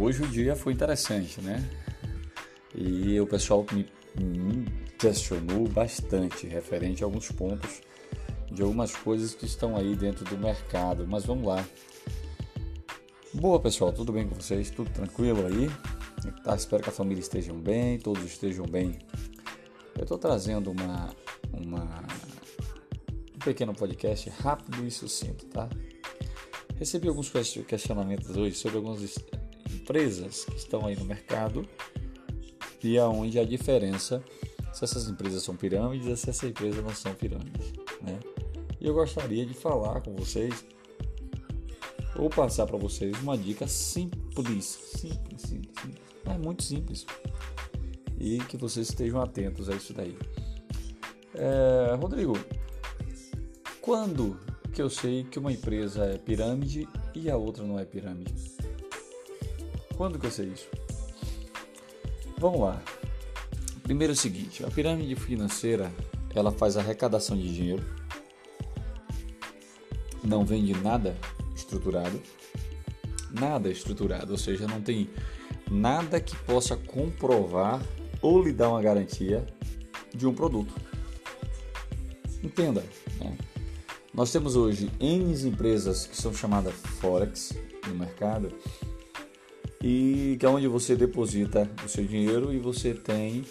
Hoje o dia foi interessante, né? E o pessoal me, me questionou bastante referente a alguns pontos de algumas coisas que estão aí dentro do mercado. Mas vamos lá. Boa pessoal, tudo bem com vocês? Tudo tranquilo aí? Tá, espero que a família estejam bem, todos estejam bem. Eu estou trazendo uma, uma, um pequeno podcast rápido e sucinto, tá? Recebi alguns questionamentos hoje sobre algumas empresas que estão aí no mercado e aonde a diferença se essas empresas são pirâmides ou se essas empresas não são pirâmides, né? E eu gostaria de falar com vocês ou passar para vocês uma dica simples, simples, simples, simples, é muito simples e que vocês estejam atentos a isso daí. É, Rodrigo, quando que eu sei que uma empresa é pirâmide e a outra não é pirâmide? Quando que eu sei isso? Vamos lá. Primeiro é o seguinte, a pirâmide financeira, ela faz arrecadação de dinheiro, não vende nada estruturado, nada estruturado, ou seja, não tem nada que possa comprovar ou lhe dar uma garantia de um produto. Entenda, né? nós temos hoje N empresas que são chamadas Forex no mercado e que é onde você deposita o seu dinheiro e você tem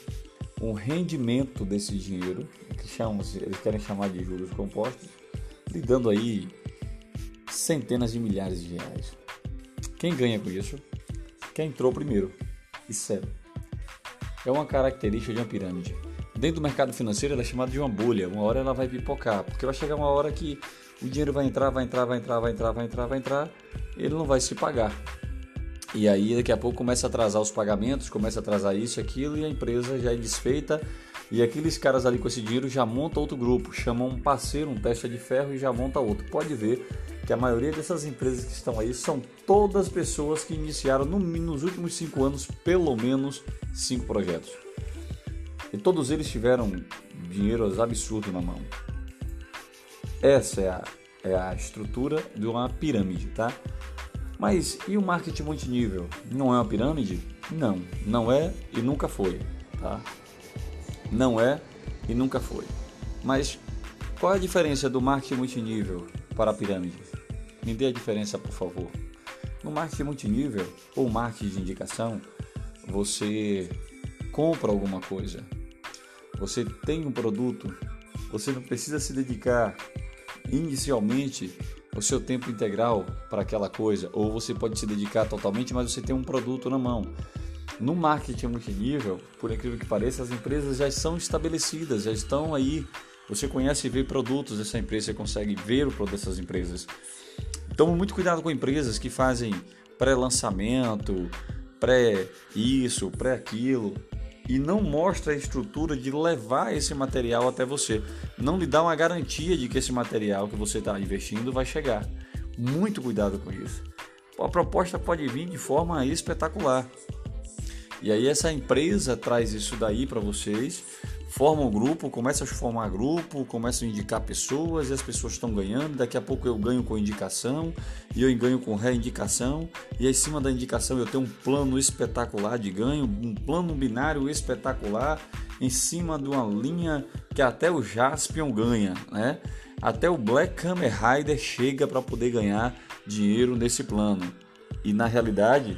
um rendimento desse dinheiro, que chamam, eles querem chamar de juros compostos, lhe dando aí centenas de milhares de reais. Quem ganha com isso? Quem entrou primeiro. Isso é, é uma característica de uma pirâmide. Dentro do mercado financeiro ela é chamada de uma bolha. Uma hora ela vai pipocar, porque vai chegar uma hora que o dinheiro vai entrar, vai entrar, vai entrar, vai entrar, vai entrar, vai entrar, ele não vai se pagar. E aí daqui a pouco começa a atrasar os pagamentos, começa a atrasar isso, aquilo e a empresa já é desfeita e aqueles caras ali com esse dinheiro já montam outro grupo, chamam um parceiro, um testa de ferro e já monta outro. Pode ver que a maioria dessas empresas que estão aí são todas pessoas que iniciaram no, nos últimos cinco anos pelo menos cinco projetos. E todos eles tiveram dinheiro absurdo na mão. Essa é a, é a estrutura de uma pirâmide, tá? Mas e o marketing multinível? Não é uma pirâmide? Não, não é e nunca foi, tá? Não é e nunca foi. Mas qual é a diferença do marketing multinível para a pirâmide? Me dê a diferença, por favor. No marketing multinível ou marketing de indicação, você compra alguma coisa, você tem um produto, você não precisa se dedicar inicialmente o seu tempo integral para aquela coisa, ou você pode se dedicar totalmente, mas você tem um produto na mão. No marketing multinível, por incrível que pareça, as empresas já são estabelecidas, já estão aí. Você conhece e vê produtos dessa empresa, você consegue ver o produto dessas empresas. Tome muito cuidado com empresas que fazem pré-lançamento, pré-isso, pré-aquilo e não mostra a estrutura de levar esse material até você. Não lhe dá uma garantia de que esse material que você está investindo vai chegar. Muito cuidado com isso. A proposta pode vir de forma espetacular. E aí essa empresa traz isso daí para vocês, forma um grupo, começa a formar grupo, começa a indicar pessoas e as pessoas estão ganhando. Daqui a pouco eu ganho com indicação e eu ganho com reindicação. E em cima da indicação eu tenho um plano espetacular de ganho, um plano binário espetacular em cima de uma linha que até o Jaspion ganha, né? Até o Black Kamen Rider chega para poder ganhar dinheiro nesse plano. E na realidade,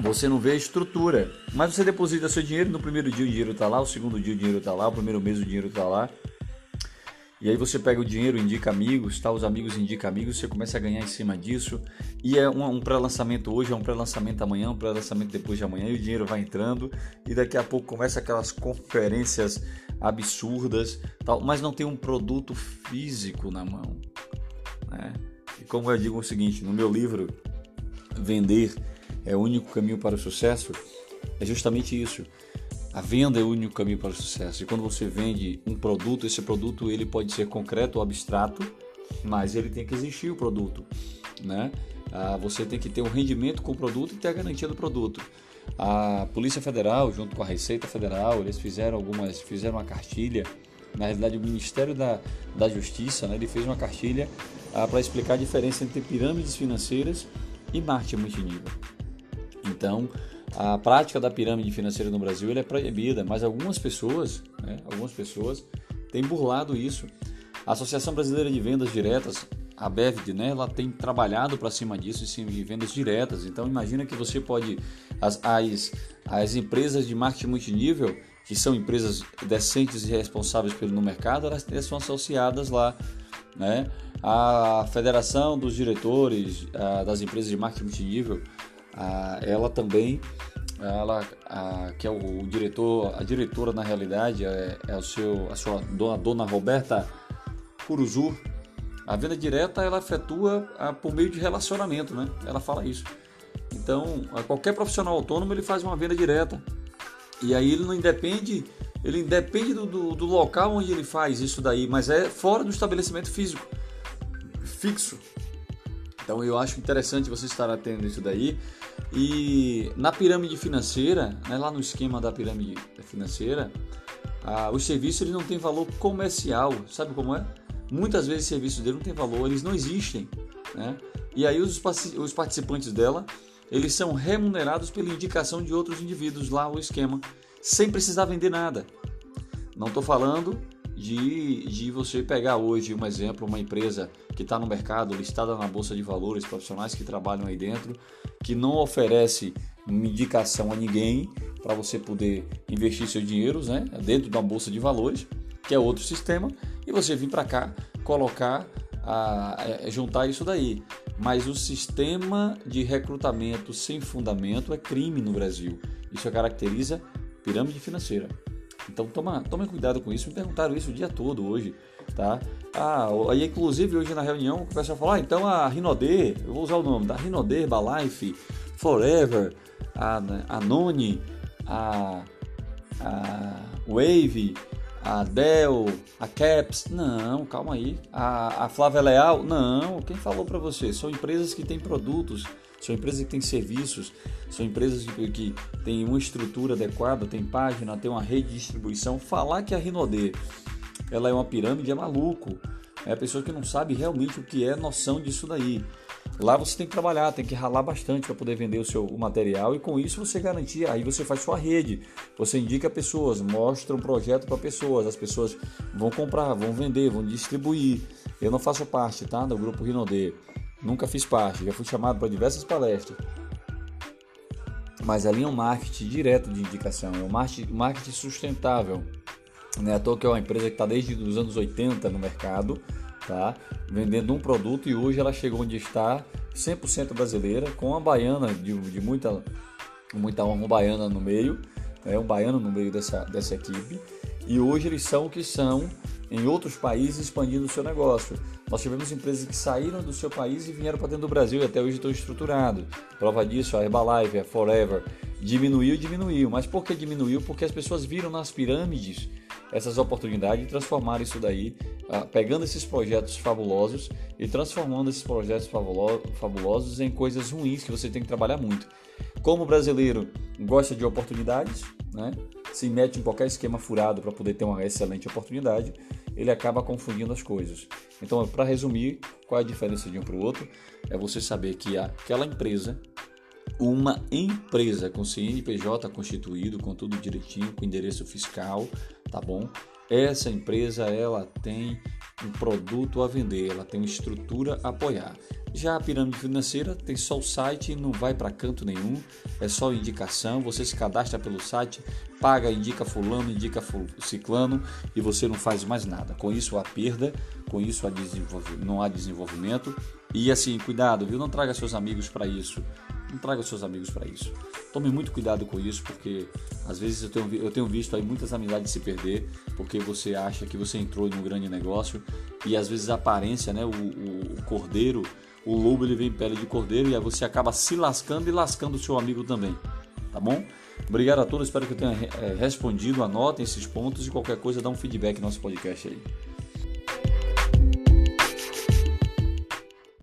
você não vê a estrutura, mas você deposita seu dinheiro, no primeiro dia o dinheiro está lá, o segundo dia o dinheiro está lá, o primeiro mês o dinheiro está lá. E aí você pega o dinheiro, indica amigos, tá? Os amigos indicam amigos, você começa a ganhar em cima disso. E é um, um pré-lançamento hoje, é um pré-lançamento amanhã, um pré-lançamento depois de amanhã, e o dinheiro vai entrando. E daqui a pouco começa aquelas conferências absurdas, tal, mas não tem um produto físico na mão. Né? E como eu digo o seguinte, no meu livro, Vender é o único caminho para o sucesso, é justamente isso. A venda é o único caminho para o sucesso. E quando você vende um produto, esse produto ele pode ser concreto ou abstrato, mas ele tem que existir o produto, né? Ah, você tem que ter um rendimento com o produto e ter a garantia do produto. A Polícia Federal, junto com a Receita Federal, eles fizeram algumas, fizeram uma cartilha. Na realidade, o Ministério da, da Justiça, né, ele fez uma cartilha ah, para explicar a diferença entre pirâmides financeiras e marketing multinível. Então, a prática da pirâmide financeira no Brasil é proibida, mas algumas pessoas, né, algumas pessoas têm burlado isso. A Associação Brasileira de Vendas Diretas, a BEVD, né, ela tem trabalhado para cima disso, em cima de vendas diretas. Então, imagina que você pode as, as, as empresas de marketing multinível, que são empresas decentes e responsáveis pelo no mercado, elas, são associadas lá, né? A Federação dos Diretores a, das Empresas de Marketing Multinível, ela também, ela, que é o, o, diretor, a diretora na realidade é, é o seu, a sua dona, dona Roberta Curuzu. A venda direta ela efetua por meio de relacionamento, né? Ela fala isso. Então, qualquer profissional autônomo ele faz uma venda direta. E aí ele não independe, ele independe do, do, do local onde ele faz isso daí, mas é fora do estabelecimento físico, fixo. Então eu acho interessante você estar atento isso daí. E na pirâmide financeira, né, lá no esquema da pirâmide financeira, ah, os serviços eles não têm valor comercial. Sabe como é? Muitas vezes os serviços dele não têm valor, eles não existem. Né? E aí os, os participantes dela eles são remunerados pela indicação de outros indivíduos lá o esquema, sem precisar vender nada. Não estou falando de, de você pegar hoje um exemplo, uma empresa que está no mercado, listada na Bolsa de Valores, profissionais que trabalham aí dentro, que não oferece indicação a ninguém para você poder investir seus dinheiros né, dentro da Bolsa de Valores, que é outro sistema, e você vir para cá colocar, a, a, juntar isso daí. Mas o sistema de recrutamento sem fundamento é crime no Brasil. Isso caracteriza pirâmide financeira. Então toma, tome cuidado com isso. Me perguntaram isso o dia todo hoje, tá? Ah, aí inclusive hoje na reunião o pessoal falou, ah, então a Rinode, eu vou usar o nome, da Rinode, Herbalife, Forever, a, a Noni, a, a Wave, a Dell, a Caps, não, calma aí. A, a Flávia Leal, não. Quem falou para você? São empresas que têm produtos, são empresas que têm serviços, são empresas que, têm uma estrutura adequada, tem página, tem uma rede de distribuição. Falar que a Rinode ela é uma pirâmide é maluco. É a pessoa que não sabe realmente o que é noção disso daí. Lá você tem que trabalhar, tem que ralar bastante para poder vender o seu o material e com isso você garantir, aí você faz sua rede, você indica pessoas, mostra um projeto para pessoas, as pessoas vão comprar, vão vender, vão distribuir. Eu não faço parte, tá, do grupo Rinode. Nunca fiz parte, já fui chamado para diversas palestras. Mas ali é um marketing direto de indicação, é um marketing, sustentável. Né? Toa que é uma empresa que está desde os anos 80 no mercado, tá? vendendo um produto e hoje ela chegou onde está 100% brasileira, com uma baiana de, de muita, muita uma baiana no meio, né? um baiano no meio dessa, dessa equipe. E hoje eles são o que são em outros países expandindo o seu negócio. Nós tivemos empresas que saíram do seu país e vieram para dentro do Brasil e até hoje estão estruturados. Prova disso, a Herbalife, a Forever, diminuiu, diminuiu. Mas por que diminuiu? Porque as pessoas viram nas pirâmides essas oportunidades e transformaram isso daí, ah, pegando esses projetos fabulosos e transformando esses projetos fabulosos em coisas ruins que você tem que trabalhar muito. Como brasileiro gosta de oportunidades, né? se mete em qualquer esquema furado para poder ter uma excelente oportunidade, ele acaba confundindo as coisas. Então, para resumir, qual é a diferença de um para o outro? É você saber que aquela empresa, uma empresa com CNPJ constituído, com tudo direitinho, com endereço fiscal, tá bom? Essa empresa ela tem um produto a vender, ela tem uma estrutura a apoiar. Já a pirâmide financeira tem só o site, não vai para canto nenhum, é só indicação. Você se cadastra pelo site, paga, indica fulano, indica ciclano e você não faz mais nada. Com isso há perda, com isso há não há desenvolvimento. E assim, cuidado, viu? Não traga seus amigos para isso. Não traga seus amigos para isso. Tome muito cuidado com isso, porque às vezes eu tenho, eu tenho visto aí muitas amizades se perder, porque você acha que você entrou em um grande negócio e às vezes a aparência, né, o, o, o cordeiro o lobo ele vem em pele de cordeiro e aí você acaba se lascando e lascando o seu amigo também. Tá bom? Obrigado a todos, espero que eu tenha é, respondido. Anotem esses pontos e qualquer coisa dá um feedback no nosso podcast aí.